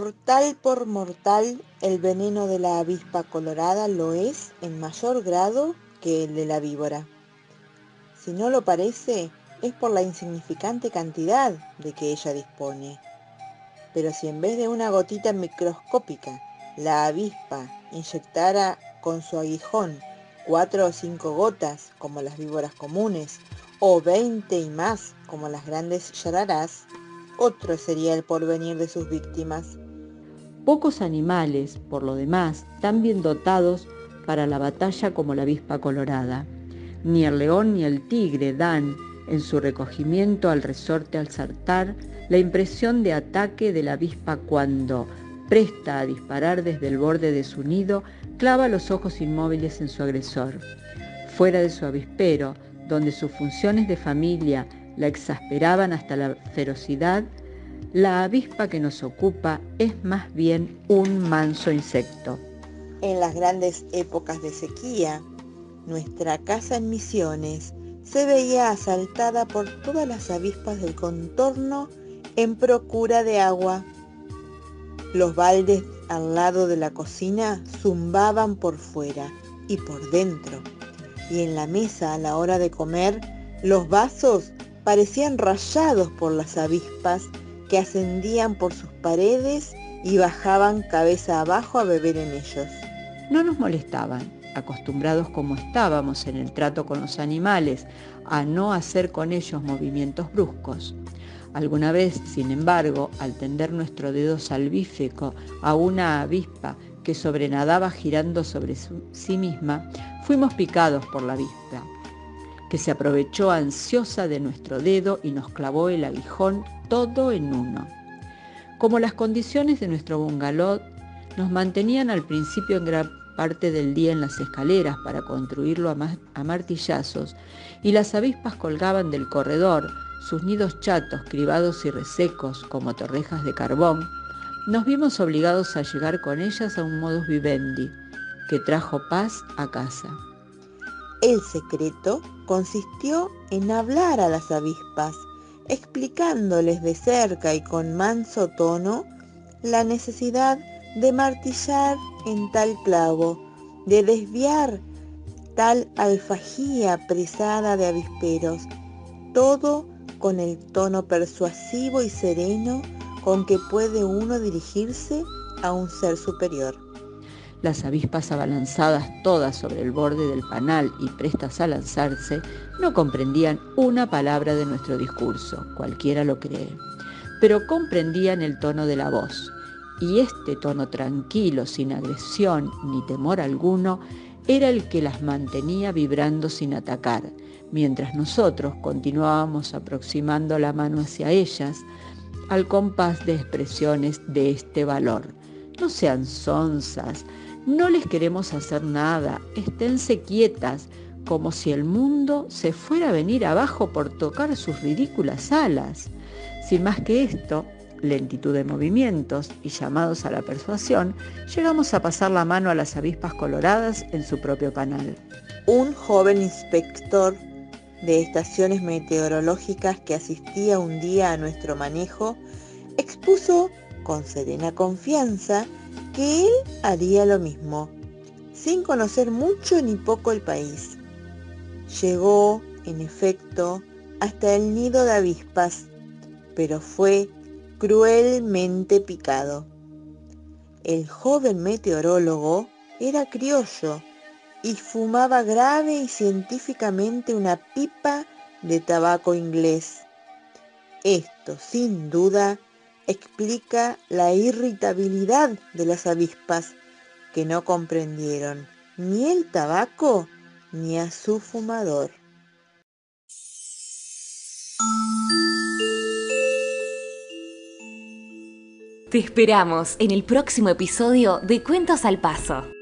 Mortal por mortal, el veneno de la avispa colorada lo es en mayor grado que el de la víbora. Si no lo parece, es por la insignificante cantidad de que ella dispone. Pero si en vez de una gotita microscópica, la avispa inyectara con su aguijón cuatro o cinco gotas como las víboras comunes, o veinte y más como las grandes yararás, otro sería el porvenir de sus víctimas. Pocos animales, por lo demás, tan bien dotados para la batalla como la avispa colorada. Ni el león ni el tigre dan, en su recogimiento al resorte al saltar, la impresión de ataque de la avispa cuando, presta a disparar desde el borde de su nido, clava los ojos inmóviles en su agresor. Fuera de su avispero, donde sus funciones de familia la exasperaban hasta la ferocidad, la avispa que nos ocupa es más bien un manso insecto. En las grandes épocas de sequía, nuestra casa en Misiones se veía asaltada por todas las avispas del contorno en procura de agua. Los baldes al lado de la cocina zumbaban por fuera y por dentro, y en la mesa a la hora de comer los vasos parecían rayados por las avispas que ascendían por sus paredes y bajaban cabeza abajo a beber en ellos. No nos molestaban, acostumbrados como estábamos en el trato con los animales a no hacer con ellos movimientos bruscos. Alguna vez, sin embargo, al tender nuestro dedo salvífico a una avispa que sobrenadaba girando sobre sí misma, fuimos picados por la avispa que se aprovechó ansiosa de nuestro dedo y nos clavó el aguijón todo en uno. Como las condiciones de nuestro bungalow nos mantenían al principio en gran parte del día en las escaleras para construirlo a, martillazos, y las avispas colgaban del corredor, sus nidos chatos, cribados y resecos como torrejas de carbón, nos vimos obligados a llegar con ellas a un modus vivendi que trajo paz a casa. El secreto consistió en hablar a las avispas, explicándoles de cerca y con manso tono la necesidad de martillar en tal clavo, de desviar tal alfajía presada de avisperos, todo con el tono persuasivo y sereno con que puede uno dirigirse a un ser superior. Las avispas abalanzadas todas sobre el borde del panal y prestas a lanzarse, no comprendían una palabra de nuestro discurso, cualquiera lo cree, pero comprendían el tono de la voz. Y este tono tranquilo, sin agresión ni temor alguno, era el que las mantenía vibrando sin atacar, mientras nosotros continuábamos aproximando la mano hacia ellas al compás de expresiones de este valor. No sean sonzas, no les queremos hacer nada, esténse quietas, como si el mundo se fuera a venir abajo por tocar sus ridículas alas. Sin más que esto, lentitud de movimientos y llamados a la persuasión, llegamos a pasar la mano a las avispas coloradas en su propio canal. Un joven inspector de estaciones meteorológicas que asistía un día a nuestro manejo, expuso con serena confianza que él haría lo mismo, sin conocer mucho ni poco el país. Llegó, en efecto, hasta el nido de avispas, pero fue cruelmente picado. El joven meteorólogo era criollo y fumaba grave y científicamente una pipa de tabaco inglés. Esto, sin duda, explica la irritabilidad de las avispas que no comprendieron ni el tabaco ni a su fumador. Te esperamos en el próximo episodio de Cuentos al Paso.